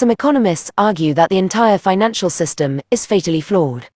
some economists argue that the entire financial system is fatally flawed.